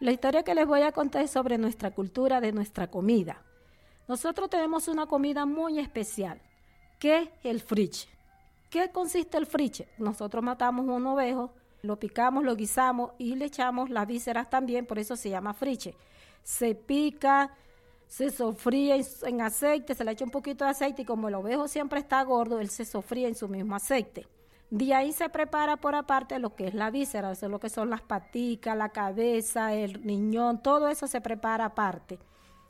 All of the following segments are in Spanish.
La historia que les voy a contar es sobre nuestra cultura, de nuestra comida. Nosotros tenemos una comida muy especial, que es el friche. ¿Qué consiste el friche? Nosotros matamos un ovejo, lo picamos, lo guisamos y le echamos las vísceras también, por eso se llama friche. Se pica, se sofríe en aceite, se le echa un poquito de aceite y como el ovejo siempre está gordo, él se sofría en su mismo aceite. De ahí se prepara por aparte lo que es la víscera, eso es lo que son las paticas, la cabeza, el riñón, todo eso se prepara aparte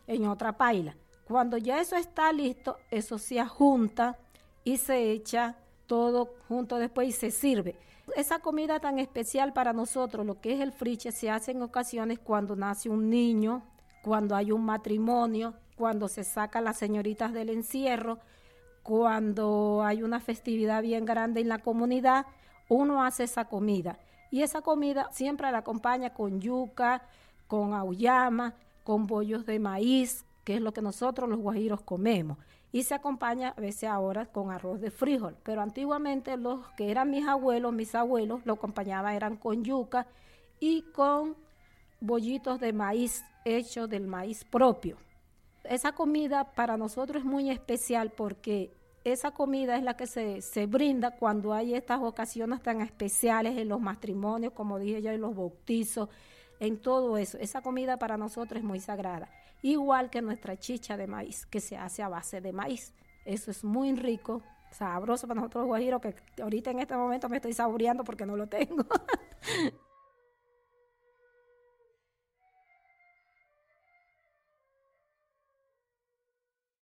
en otra paila. Cuando ya eso está listo, eso se junta y se echa todo junto después y se sirve. Esa comida tan especial para nosotros, lo que es el friche, se hace en ocasiones cuando nace un niño, cuando hay un matrimonio, cuando se sacan las señoritas del encierro, cuando hay una festividad bien grande en la comunidad, uno hace esa comida. Y esa comida siempre la acompaña con yuca, con auyama, con bollos de maíz, que es lo que nosotros los guajiros comemos. Y se acompaña a veces ahora con arroz de frijol. Pero antiguamente los que eran mis abuelos, mis abuelos, lo acompañaban eran con yuca y con bollitos de maíz hechos del maíz propio. Esa comida para nosotros es muy especial porque esa comida es la que se, se, brinda cuando hay estas ocasiones tan especiales en los matrimonios, como dije yo, en los bautizos, en todo eso. Esa comida para nosotros es muy sagrada igual que nuestra chicha de maíz, que se hace a base de maíz. Eso es muy rico, sabroso para nosotros guajiros, que ahorita en este momento me estoy saboreando porque no lo tengo.